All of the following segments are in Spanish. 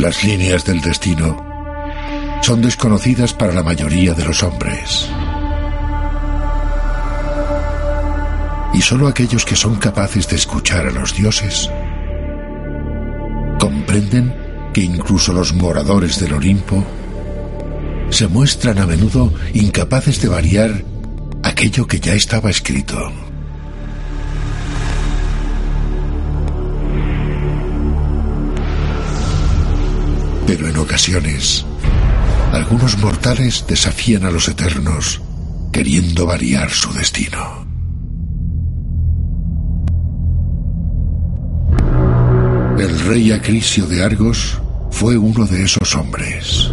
Las líneas del destino son desconocidas para la mayoría de los hombres. Y solo aquellos que son capaces de escuchar a los dioses comprenden que incluso los moradores del Olimpo se muestran a menudo incapaces de variar aquello que ya estaba escrito. Pero en ocasiones, algunos mortales desafían a los eternos queriendo variar su destino. El rey Acrisio de Argos fue uno de esos hombres.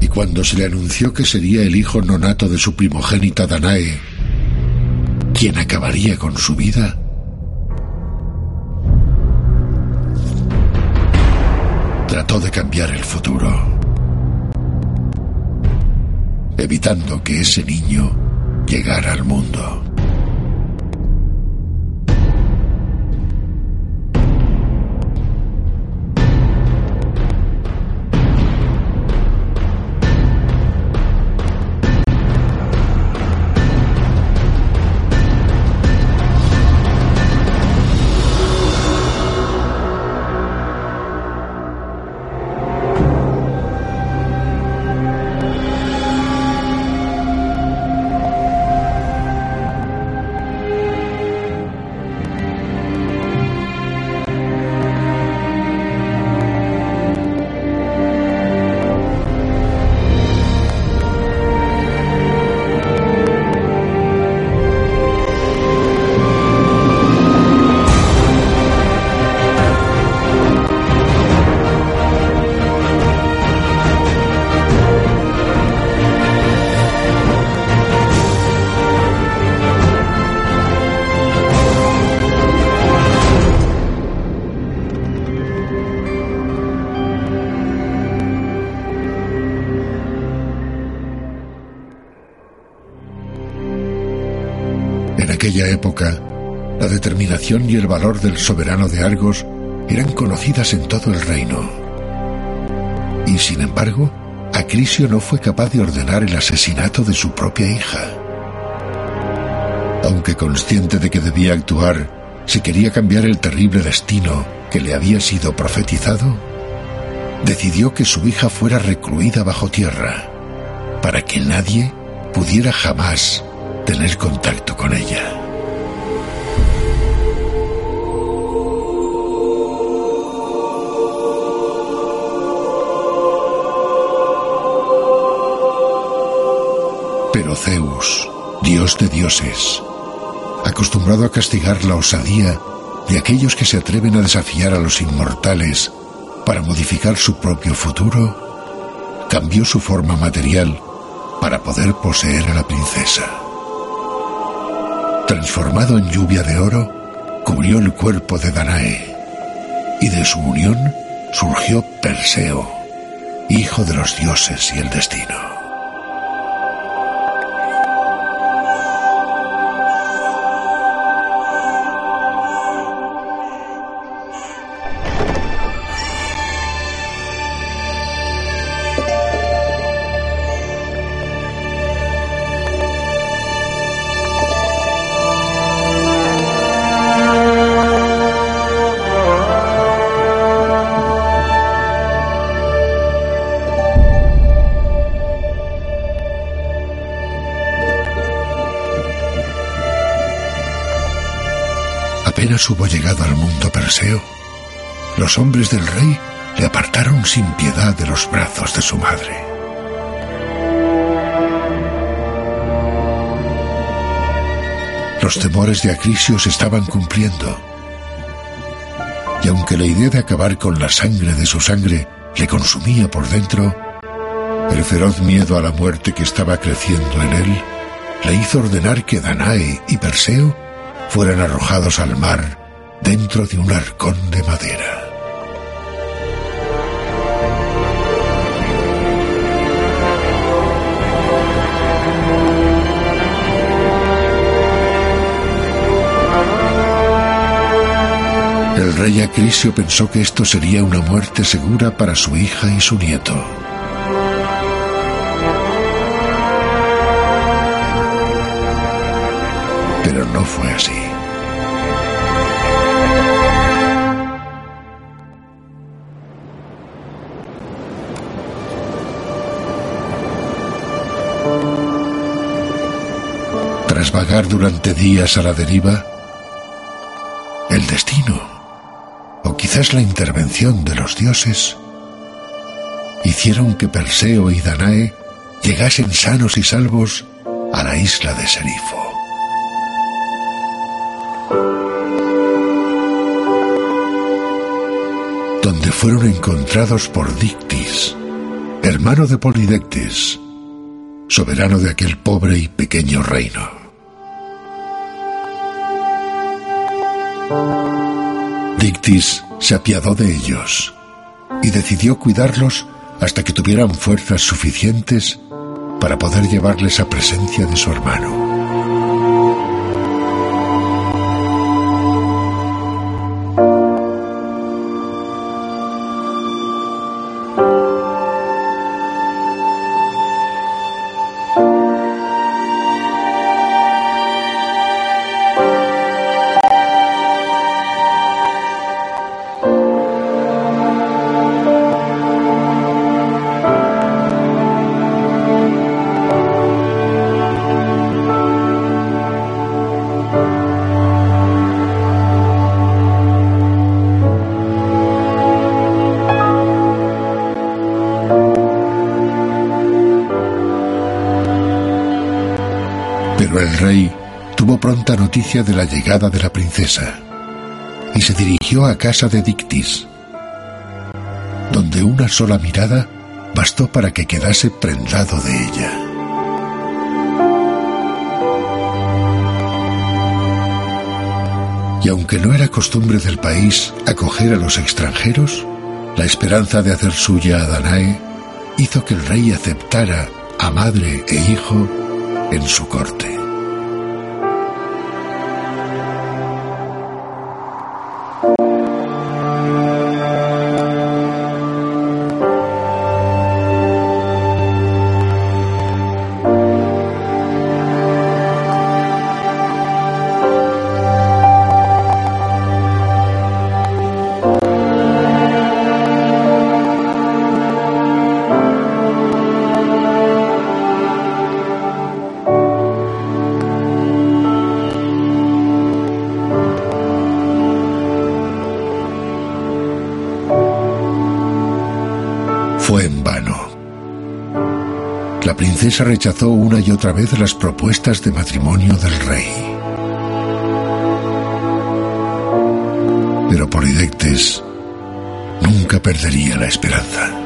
Y cuando se le anunció que sería el hijo nonato de su primogénita Danae, quien acabaría con su vida, de cambiar el futuro, evitando que ese niño llegara al mundo. Época, la determinación y el valor del soberano de Argos eran conocidas en todo el reino. Y sin embargo, Acrisio no fue capaz de ordenar el asesinato de su propia hija. Aunque consciente de que debía actuar si quería cambiar el terrible destino que le había sido profetizado, decidió que su hija fuera recluida bajo tierra, para que nadie pudiera jamás tener contacto con ella. Zeus, dios de dioses, acostumbrado a castigar la osadía de aquellos que se atreven a desafiar a los inmortales para modificar su propio futuro, cambió su forma material para poder poseer a la princesa transformado en lluvia de oro, cubrió el cuerpo de Danae, y de su unión surgió Perseo, hijo de los dioses y el destino. Hubo llegado al mundo Perseo, los hombres del rey le apartaron sin piedad de los brazos de su madre. Los temores de Acrisio se estaban cumpliendo. Y aunque la idea de acabar con la sangre de su sangre le consumía por dentro, el feroz miedo a la muerte que estaba creciendo en él le hizo ordenar que Danae y Perseo fueran arrojados al mar dentro de un arcón de madera. El rey Acrisio pensó que esto sería una muerte segura para su hija y su nieto. Fue así. Tras vagar durante días a la deriva, el destino, o quizás la intervención de los dioses, hicieron que Perseo y Danae llegasen sanos y salvos a la isla de Serifo. Fueron encontrados por Dictis, hermano de Polidectes, soberano de aquel pobre y pequeño reino. Dictis se apiadó de ellos y decidió cuidarlos hasta que tuvieran fuerzas suficientes para poder llevarles a presencia de su hermano. Noticia de la llegada de la princesa y se dirigió a casa de Dictis, donde una sola mirada bastó para que quedase prendado de ella. Y aunque no era costumbre del país acoger a los extranjeros, la esperanza de hacer suya a Danae hizo que el rey aceptara a madre e hijo en su corte. Princesa rechazó una y otra vez las propuestas de matrimonio del rey. Pero Polidectes nunca perdería la esperanza.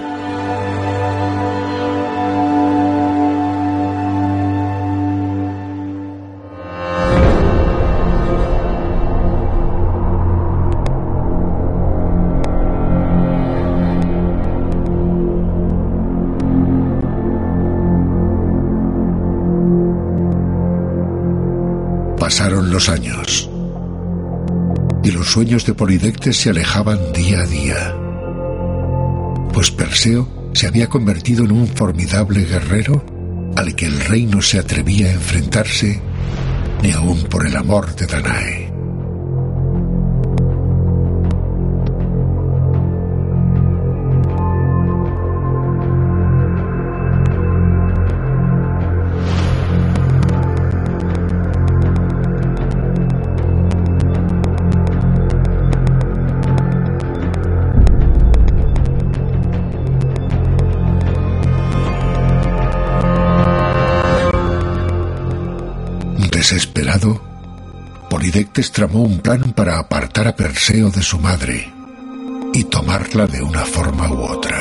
Pasaron los años y los sueños de Polidectes se alejaban día a día, pues Perseo se había convertido en un formidable guerrero al que el rey no se atrevía a enfrentarse ni aun por el amor de Danae. Desesperado, Polidectes tramó un plan para apartar a Perseo de su madre y tomarla de una forma u otra.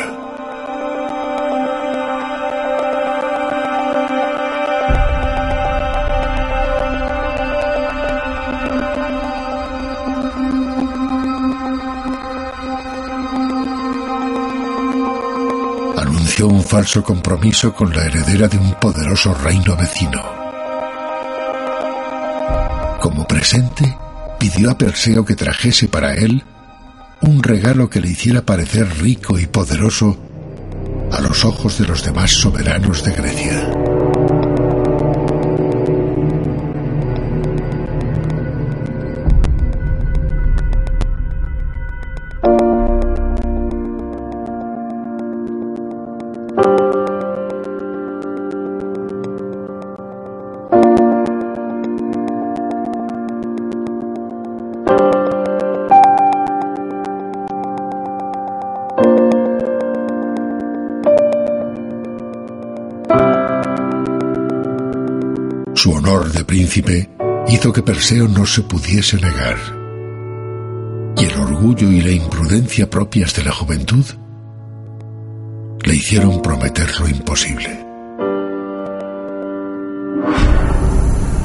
Anunció un falso compromiso con la heredera de un poderoso reino vecino como presente, pidió a Perseo que trajese para él un regalo que le hiciera parecer rico y poderoso a los ojos de los demás soberanos de Grecia. Príncipe hizo que Perseo no se pudiese negar. Y el orgullo y la imprudencia propias de la juventud le hicieron prometer lo imposible.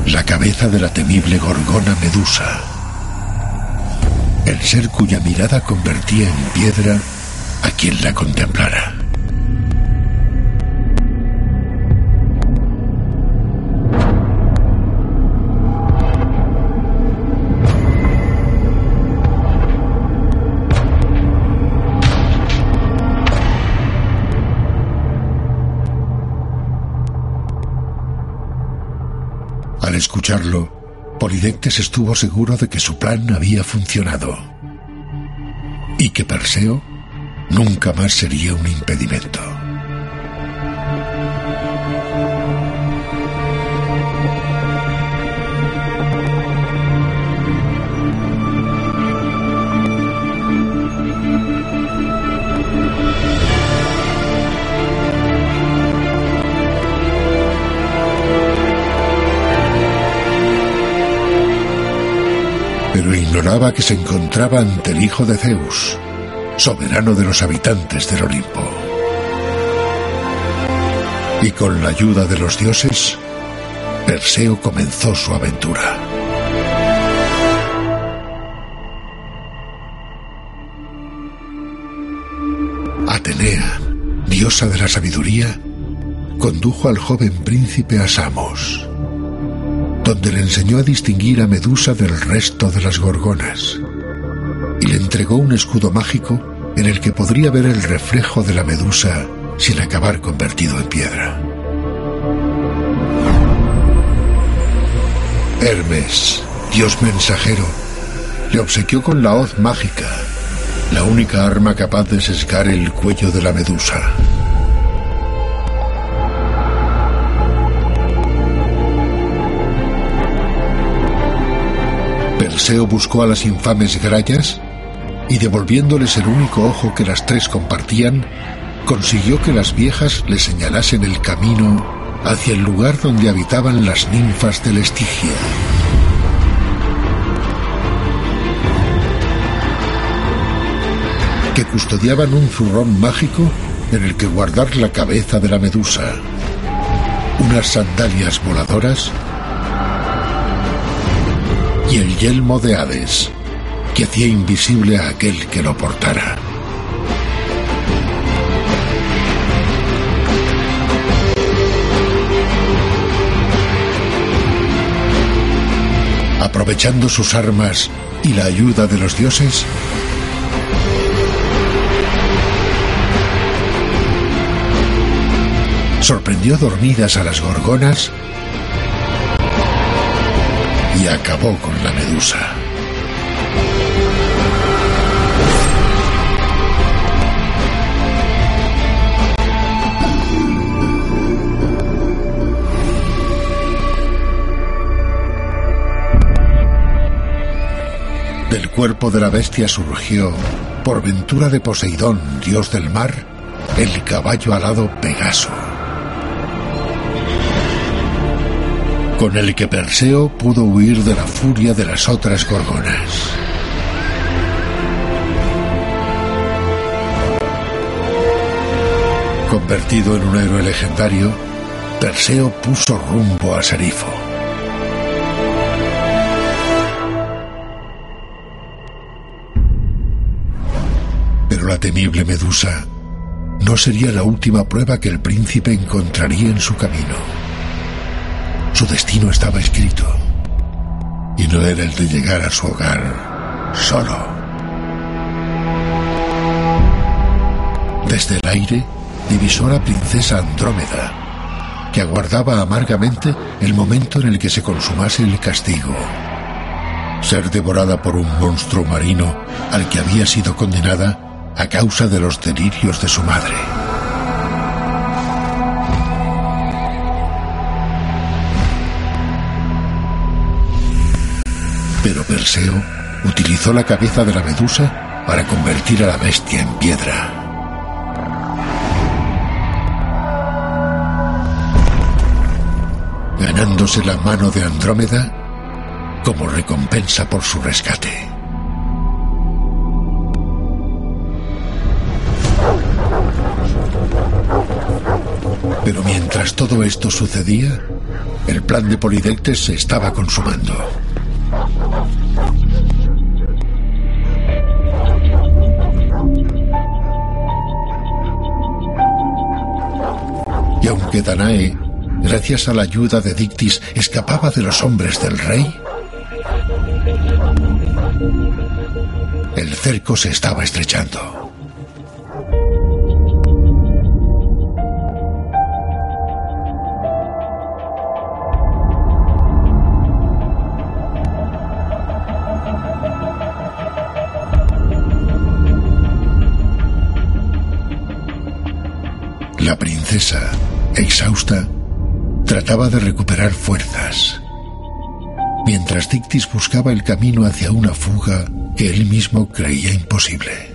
La cabeza de la temible gorgona Medusa, el ser cuya mirada convertía en piedra a quien la contemplara. Escucharlo, Polidectes estuvo seguro de que su plan había funcionado y que Perseo nunca más sería un impedimento. Ignoraba que se encontraba ante el hijo de Zeus, soberano de los habitantes del Olimpo. Y con la ayuda de los dioses, Perseo comenzó su aventura. Atenea, diosa de la sabiduría, condujo al joven príncipe a Samos donde le enseñó a distinguir a Medusa del resto de las gorgonas, y le entregó un escudo mágico en el que podría ver el reflejo de la Medusa sin acabar convertido en piedra. Hermes, dios mensajero, le obsequió con la hoz mágica, la única arma capaz de sesgar el cuello de la Medusa. Perseo buscó a las infames grayas y devolviéndoles el único ojo que las tres compartían, consiguió que las viejas le señalasen el camino hacia el lugar donde habitaban las ninfas del Estigia. que custodiaban un zurrón mágico en el que guardar la cabeza de la medusa, unas sandalias voladoras y el yelmo de Hades, que hacía invisible a aquel que lo portara. Aprovechando sus armas y la ayuda de los dioses, sorprendió dormidas a las gorgonas y acabó con la medusa. Del cuerpo de la bestia surgió, por ventura de Poseidón, dios del mar, el caballo alado Pegaso. Con el que Perseo pudo huir de la furia de las otras gorgonas. Convertido en un héroe legendario, Perseo puso rumbo a Serifo. Pero la temible Medusa no sería la última prueba que el príncipe encontraría en su camino. Su destino estaba escrito y no era el de llegar a su hogar solo. Desde el aire divisó a la princesa Andrómeda, que aguardaba amargamente el momento en el que se consumase el castigo. Ser devorada por un monstruo marino al que había sido condenada a causa de los delirios de su madre. Utilizó la cabeza de la medusa para convertir a la bestia en piedra. ganándose la mano de Andrómeda como recompensa por su rescate. Pero mientras todo esto sucedía, el plan de Polidectes se estaba consumando. Aunque Danae, gracias a la ayuda de Dictis, escapaba de los hombres del rey, el cerco se estaba estrechando. La princesa, exhausta, trataba de recuperar fuerzas, mientras Dictis buscaba el camino hacia una fuga que él mismo creía imposible.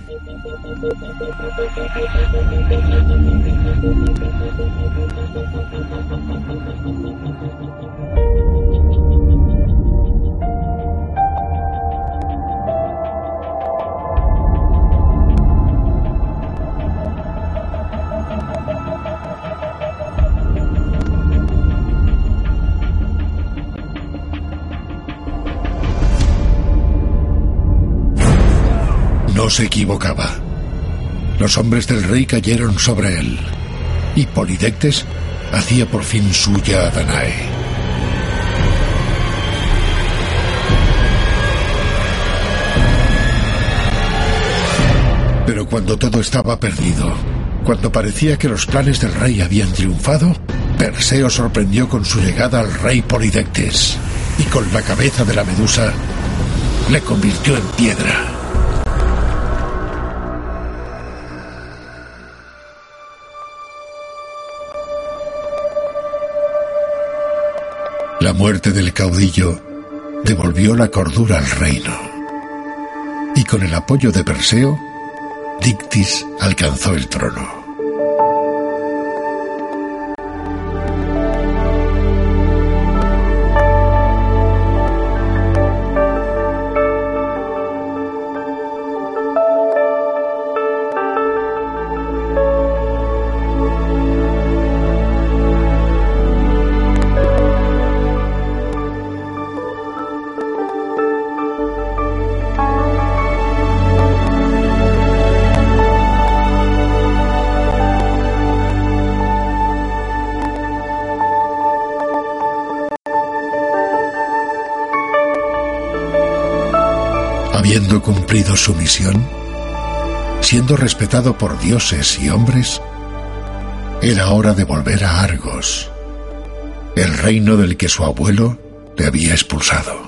No se equivocaba. Los hombres del rey cayeron sobre él, y Polidectes hacía por fin suya a Danae. Pero cuando todo estaba perdido, cuando parecía que los planes del rey habían triunfado, Perseo sorprendió con su llegada al rey Polidectes y con la cabeza de la medusa le convirtió en piedra. La muerte del caudillo devolvió la cordura al reino. Y con el apoyo de Perseo, Dictis alcanzó el trono. Habiendo cumplido su misión, siendo respetado por dioses y hombres, era hora de volver a Argos, el reino del que su abuelo le había expulsado.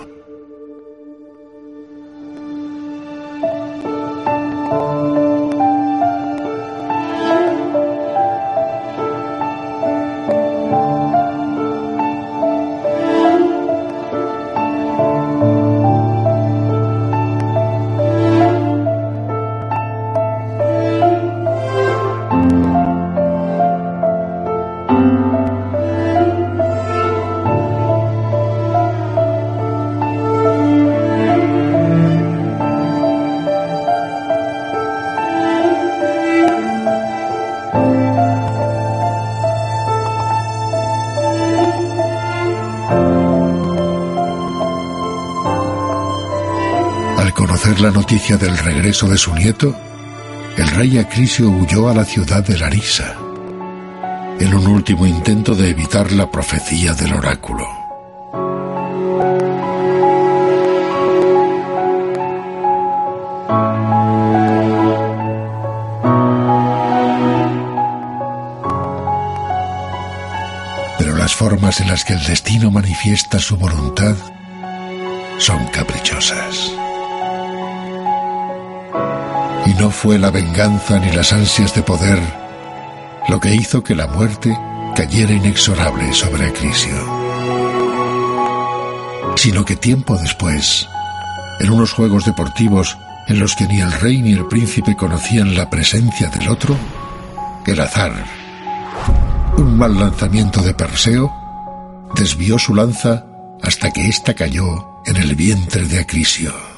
noticia del regreso de su nieto, el rey Acrisio huyó a la ciudad de Larisa, en un último intento de evitar la profecía del oráculo. Pero las formas en las que el destino manifiesta su voluntad son caprichosas. No fue la venganza ni las ansias de poder lo que hizo que la muerte cayera inexorable sobre Acrisio, sino que tiempo después, en unos juegos deportivos en los que ni el rey ni el príncipe conocían la presencia del otro, el azar, un mal lanzamiento de Perseo, desvió su lanza hasta que ésta cayó en el vientre de Acrisio.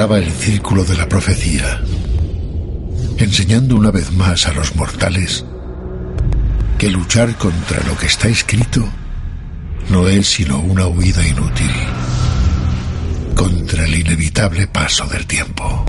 El círculo de la profecía enseñando una vez más a los mortales que luchar contra lo que está escrito no es sino una huida inútil contra el inevitable paso del tiempo.